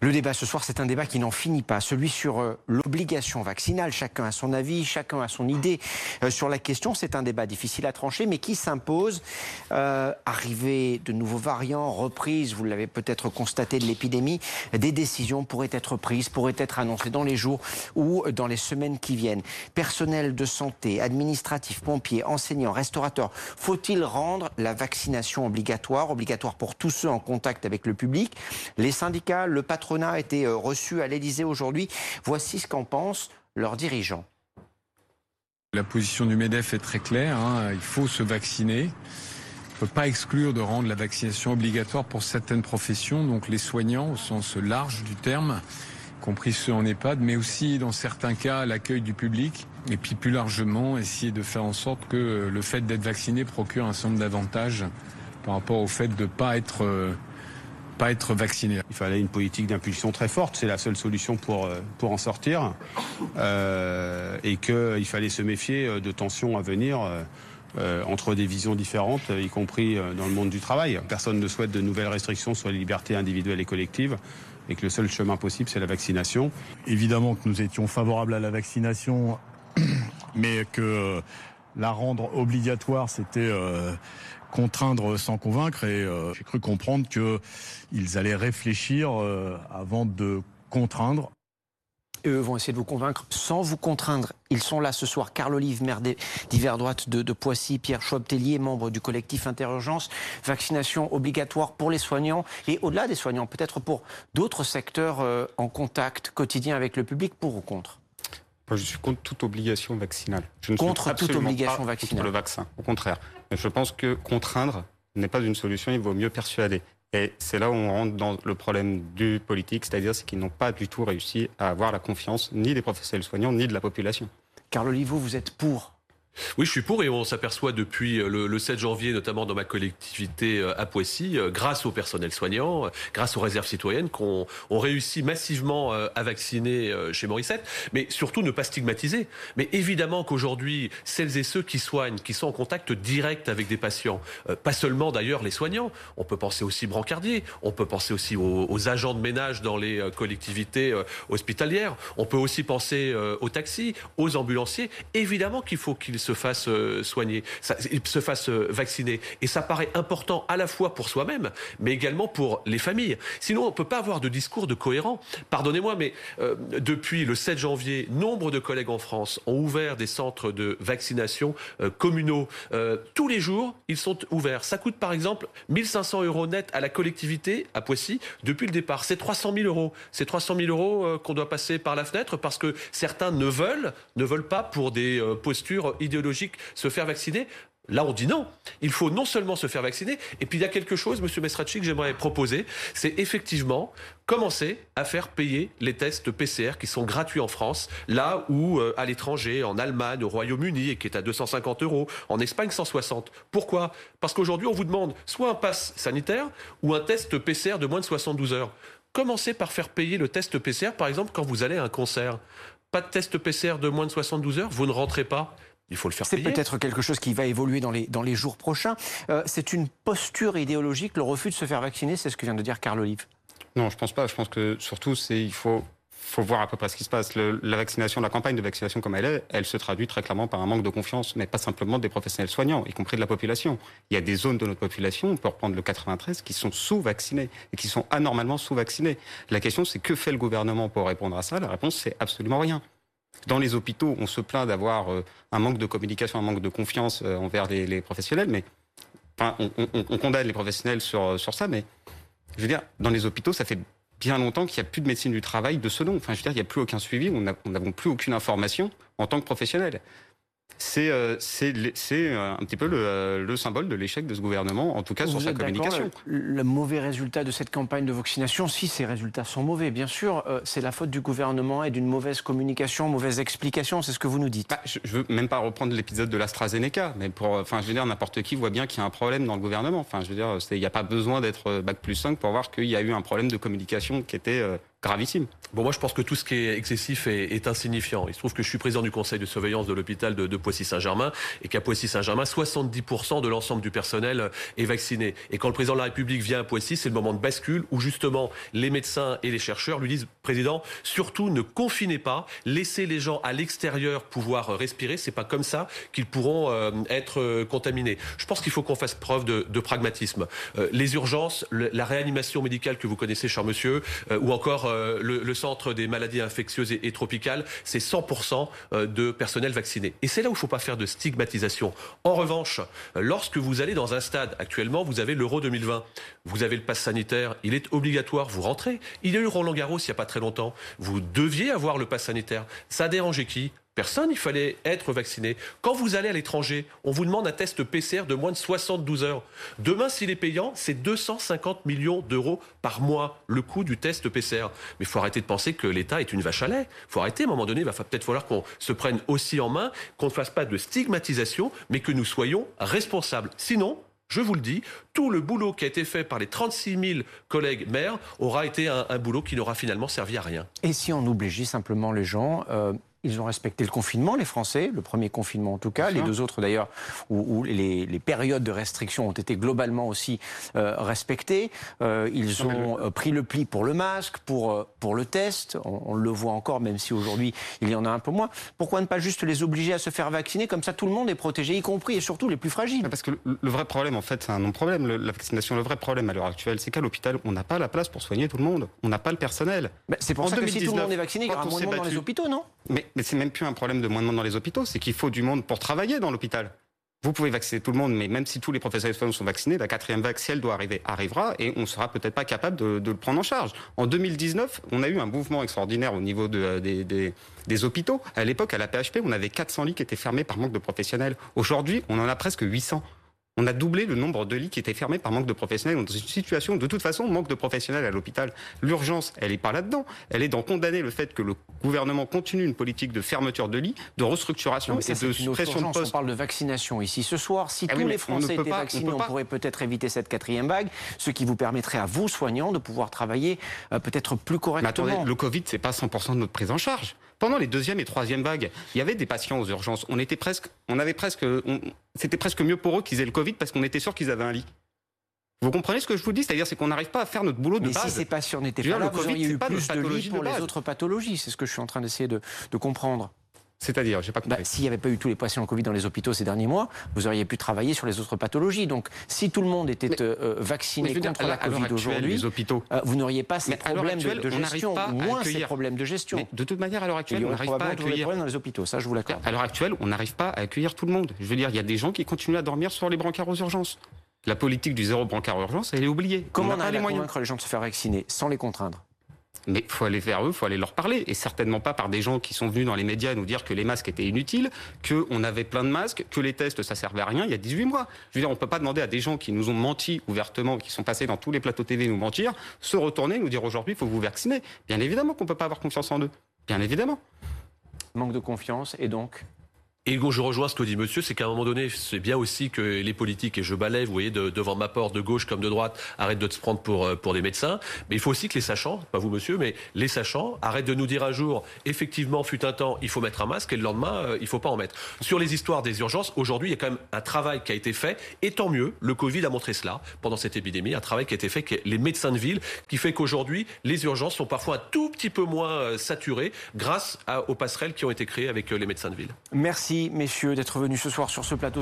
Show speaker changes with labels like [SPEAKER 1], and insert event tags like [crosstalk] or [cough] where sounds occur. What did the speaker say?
[SPEAKER 1] Le débat ce soir, c'est un débat qui n'en finit pas, celui sur euh, l'obligation vaccinale. Chacun a son avis, chacun a son idée euh, sur la question. C'est un débat difficile à trancher, mais qui s'impose. Euh, arrivée de nouveaux variants, reprise, vous l'avez peut-être constaté, de l'épidémie, des décisions pourraient être prises, pourraient être annoncées dans les jours ou dans les semaines qui viennent. Personnel de santé, administratifs, pompiers, enseignants, restaurateurs, faut-il rendre la vaccination obligatoire, obligatoire pour tous ceux en contact avec le public? Les syndicats, le patronat a été euh, reçu à l'Elysée aujourd'hui. Voici ce qu'en pensent leurs dirigeants.
[SPEAKER 2] La position du MEDEF est très claire, hein. il faut se vacciner. On ne peut pas exclure de rendre la vaccination obligatoire pour certaines professions, donc les soignants au sens large du terme, y compris ceux en EHPAD, mais aussi dans certains cas l'accueil du public, et puis plus largement essayer de faire en sorte que le fait d'être vacciné procure un certain nombre d'avantages par rapport au fait de ne pas être euh, pas être vacciné.
[SPEAKER 3] Il fallait une politique d'impulsion très forte, c'est la seule solution pour, euh, pour en sortir. Euh, et qu'il fallait se méfier euh, de tensions à venir. Euh, entre des visions différentes, y compris dans le monde du travail. Personne ne souhaite de nouvelles restrictions sur les libertés individuelles et collectives et que le seul chemin possible, c'est la vaccination.
[SPEAKER 4] Évidemment que nous étions favorables à la vaccination, [clears throat] mais que la rendre obligatoire, c'était contraindre sans convaincre et euh, j'ai cru comprendre qu'ils allaient réfléchir euh, avant de contraindre.
[SPEAKER 1] eux vont essayer de vous convaincre sans vous contraindre. Ils sont là ce soir. Carl Olive, maire d'hiver droite de, Poissy, Pierre Schwab-Tellier, membre du collectif Interurgence, vaccination obligatoire pour les soignants et au-delà des soignants, peut-être pour d'autres secteurs euh, en contact quotidien avec le public, pour ou contre
[SPEAKER 5] Moi, je suis contre toute obligation vaccinale. Je
[SPEAKER 1] ne contre suis toute obligation
[SPEAKER 5] pas
[SPEAKER 1] vaccinale.
[SPEAKER 5] Contre le vaccin, au contraire. Je pense que contraindre n'est pas une solution, il vaut mieux persuader. Et c'est là où on rentre dans le problème du politique, c'est-à-dire qu'ils n'ont pas du tout réussi à avoir la confiance ni des professionnels soignants ni de la population.
[SPEAKER 1] Carl Olivo, vous êtes pour
[SPEAKER 6] oui, je suis pour et on s'aperçoit depuis euh, le, 7 janvier, notamment dans ma collectivité euh, à Poissy, euh, grâce au personnel soignant, grâce aux réserves citoyennes, qu'on réussit massivement à vacciner chez Morissette, mais surtout ne pas stigmatiser. Mais évidemment qu'aujourd'hui, celles et ceux qui soignent, qui sont en contact direct avec des patients, pas seulement d'ailleurs les soignants, on peut penser aussi brancardiers, on peut penser aussi aux, agents de ménage dans les collectivités hospitalières, on peut aussi penser aux taxis, aux ambulanciers. Évidemment qu'il faut qu'ils se fasse euh, soigner, se fasse euh, vacciner. Et ça paraît important à la fois pour soi-même, mais également pour les familles. Sinon, on ne peut pas avoir de discours de cohérent. Pardonnez-moi, mais euh, depuis le 7 janvier, nombre de collègues en France ont ouvert des centres de vaccination communaux. tous les jours, ils sont ouverts. Ça coûte par exemple 1500 euros net à la collectivité à Poissy depuis le départ. C'est 300 000 euros. C'est 300 000 euros qu'on doit passer par la fenêtre parce que certains ne veulent, ne veulent pas pour des postures idéologiques se faire vacciner. Là, on dit non. Il faut non seulement se faire vacciner, et puis il y a quelque chose, Monsieur Mesracci, que j'aimerais proposer, c'est effectivement commencer à faire payer les tests PCR qui sont gratuits en France, là où euh, à l'étranger, en Allemagne, au Royaume-Uni, et qui est à 250 euros, en Espagne 160. Pourquoi? Parce qu'aujourd'hui, on vous demande soit un pass sanitaire ou un test PCR de moins de 72 heures. Commencez par faire payer le test PCR, par exemple, quand vous allez à un concert. Pas de test PCR de moins de 72 heures, vous ne rentrez pas. Il faut le faire
[SPEAKER 1] C'est peut-être quelque chose qui va évoluer dans les, dans les jours prochains. Euh, c'est une posture idéologique, le refus de se faire vacciner, c'est ce que vient de dire Carl Olive.
[SPEAKER 5] Non, je pense pas. Je pense que surtout, c'est il faut faut voir à peu près ce qui se passe. la vaccination, la campagne de vaccination comme elle est, elle se traduit très clairement par un manque de confiance, mais pas simplement des professionnels soignants, y compris de la population. Il y a des zones de notre population, on peut reprendre le 93, qui sont sous-vaccinées et qui sont anormalement sous-vaccinées. La question, c'est que fait le gouvernement pour répondre à ça? La réponse, c'est absolument rien. Dans les hôpitaux, on se plaint d'avoir euh, un manque de communication, un manque de confiance euh, envers les, professionnels, mais on, condamne les professionnels sur, sur ça, mais je veux dire, dans les hôpitaux, ça fait bien longtemps qu'il n'y a plus de médecine du travail de ce nom. Enfin, je veux dire, il n'y a plus aucun suivi, on n'a plus aucune information en tant que professionnel c'est euh, euh, un petit peu euh, le, symbole de l'échec de ce gouvernement, en tout cas sur sa communication.
[SPEAKER 1] Le, mauvais résultat de cette campagne de vaccination, si ces résultats sont mauvais, bien sûr, c'est la faute du gouvernement et d'une mauvaise communication, mauvaise explication, c'est ce que vous nous dites.
[SPEAKER 5] Bah, je, ne veux même pas reprendre l'épisode de l'AstraZeneca, mais pour, enfin, je veux dire, n'importe qui voit bien qu'il y a un problème dans le gouvernement. Enfin, je veux dire, il n'y a pas besoin d'être bac plus 5 pour voir qu'il y a eu un problème de communication qui était gravissime.
[SPEAKER 6] Bon, moi, je pense que tout ce qui est excessif est, insignifiant. Il se trouve que je suis président du conseil de surveillance de l'hôpital de, Poissy-Saint-Germain et qu'à Poissy-Saint-Germain, 70% de l'ensemble du personnel est vacciné. Et quand le président de la République vient à Poissy, c'est le moment de bascule où justement les médecins et les chercheurs lui disent, président, surtout ne confinez pas, laissez les gens à l'extérieur pouvoir respirer. C'est pas comme ça qu'ils pourront euh, être euh, contaminés. Je pense qu'il faut qu'on fasse preuve de, pragmatisme. Euh, les urgences, la réanimation médicale que vous connaissez, cher monsieur, ou encore euh, le, centre des maladies infectieuses et, tropicales, c'est 100% de personnel vacciné. Et c'est là où il ne faut pas faire de stigmatisation. En revanche, lorsque vous allez dans un stade, actuellement, vous avez l'Euro 2020, vous avez le pass sanitaire, il est obligatoire, vous rentrez. Il y a eu Roland Garros il n'y a pas très longtemps. Vous deviez avoir le pass sanitaire. Ça a qui? Personne, il fallait être vacciné. Quand vous allez à l'étranger, on vous demande un test PCR de moins de 72 heures. Demain, s'il est payant, c'est 250 millions d'euros par mois, le coût du test PCR. Mais il faut arrêter de penser que l'État est une vache à lait. Il faut arrêter, à un moment donné, il va peut-être falloir qu'on se prenne aussi en main, qu'on ne fasse pas de stigmatisation, mais que nous soyons responsables. Sinon, je vous le dis, tout le boulot qui a été fait par les 36 000 collègues maires aura été un, boulot qui n'aura finalement servi à rien.
[SPEAKER 1] Et si on obligeait simplement les gens euh, ils ont respecté le confinement, les Français, le premier confinement en tout cas, les deux autres d'ailleurs, où, où les, les, périodes de restriction ont été globalement aussi euh, respectées. Euh, ils ont le... pris le pli pour le masque, pour, euh, pour le test. On, on le voit encore, même si aujourd'hui il y en a un peu moins. Pourquoi ne pas juste les obliger à se faire vacciner? Comme ça, tout le monde est protégé, y compris et surtout les plus fragiles.
[SPEAKER 5] Parce que le, le vrai problème, en fait, c'est un non-problème, la vaccination. Le vrai problème à l'heure actuelle, c'est qu'à l'hôpital, on n'a pas la place pour soigner tout le monde. On n'a pas le personnel.
[SPEAKER 1] C'est pour en ça 2019, que si tout le monde est vacciné, il y aura moins de monde dans les hôpitaux, non?
[SPEAKER 5] Mais, mais c'est même plus un problème de moins de monde dans les hôpitaux, c'est qu'il faut du monde pour travailler dans l'hôpital. Vous pouvez vacciner tout le monde, mais même si tous les professionnels de sont vaccinés, la quatrième vague, si elle doit arriver, arrivera et on sera peut-être pas capable de, le prendre en charge. En 2019, on a eu un mouvement extraordinaire au niveau des, des, des hôpitaux. À l'époque, à la PHP, on avait 400 lits qui étaient fermés par manque de professionnels. Aujourd'hui, on en a presque 800. On a doublé le nombre de lits qui étaient fermés par manque de professionnels. Dans une situation, de toute façon, manque de professionnels à l'hôpital. L'urgence, elle n'est pas là-dedans. Elle est dans condamner le fait que le gouvernement continue une politique de fermeture de lits, de restructuration
[SPEAKER 1] non,
[SPEAKER 5] et de suppression
[SPEAKER 1] de postes. On parle de vaccination ici ce soir. Si ah tous les Français étaient pas, vaccinés, on, on pourrait peut-être éviter cette quatrième vague, ce qui vous permettrait à vous, soignants, de pouvoir travailler euh, peut-être plus correctement.
[SPEAKER 5] Mais attendez, le Covid, c'est pas 100% de notre prise en charge. Pendant les deuxième et troisième vagues, il y avait des patients aux urgences. On était presque, on avait presque, c'était presque mieux pour eux qu'ils aient le Covid parce qu'on était sûr qu'ils avaient un lit. Vous comprenez ce que je vous dis? C'est-à-dire c'est qu'on n'arrive pas à faire notre boulot de
[SPEAKER 1] Mais
[SPEAKER 5] base.
[SPEAKER 1] si ces patients n'étaient pas là, le vous COVID, auriez eu plus de, de lits pour de les autres pathologies. C'est ce que je suis en train d'essayer de, de comprendre.
[SPEAKER 5] C'est-à-dire, j'ai pas compris.
[SPEAKER 1] Bah, S'il n'y avait pas eu tous les patients Covid dans les hôpitaux ces derniers mois, vous auriez pu travailler sur les autres pathologies. Donc, si tout le monde était mais, euh, vacciné contre dire, la Covid aujourd'hui, euh, vous n'auriez pas ces mais problèmes actuelle, de, de gestion, moins ces problèmes de gestion.
[SPEAKER 5] Mais de toute manière, à l'heure actuelle, on n'arrive pas à accueillir.
[SPEAKER 1] dans les hôpitaux, ça, je vous l'accorde.
[SPEAKER 5] À l'heure actuelle, on n'arrive pas à accueillir tout le monde. Je veux dire, il y a des gens qui continuent à dormir sur les brancards aux urgences. La politique du zéro brancard urgence, elle est oubliée.
[SPEAKER 1] Comment on, on arrive à convaincre les gens de se faire vacciner sans les contraindre?
[SPEAKER 5] Mais il faut aller vers eux, il faut aller leur parler. Et certainement pas par des gens qui sont venus dans les médias nous dire que les masques étaient inutiles, qu'on avait plein de masques, que les tests, ça servait à rien il y a 18 mois. Je veux dire, on ne peut pas demander à des gens qui nous ont menti ouvertement, qui sont passés dans tous les plateaux TV nous mentir, se retourner, nous dire aujourd'hui, faut vous vacciner. Bien évidemment qu'on peut pas avoir confiance en eux. Bien évidemment.
[SPEAKER 1] Manque de confiance et donc
[SPEAKER 6] et je rejoins ce que dit monsieur, c'est qu'à un moment donné, c'est bien aussi que les politiques, et je balaye, vous voyez, de, devant ma porte, de gauche comme de droite, arrêtent de se prendre pour, pour des médecins. Mais il faut aussi que les sachants, pas vous monsieur, mais les sachants, arrêtent de nous dire un jour, effectivement, fut un temps, il faut mettre un masque, et le lendemain, euh, il faut pas en mettre. Sur les histoires des urgences, aujourd'hui, il y a quand même un travail qui a été fait, et tant mieux, le Covid a montré cela pendant cette épidémie, un travail qui a été fait, avec les médecins de ville, qui fait qu'aujourd'hui, les urgences sont parfois un tout petit peu moins saturées grâce à, aux passerelles qui ont été créées avec les médecins de ville.
[SPEAKER 1] Messieurs, d'être venus ce soir sur ce plateau.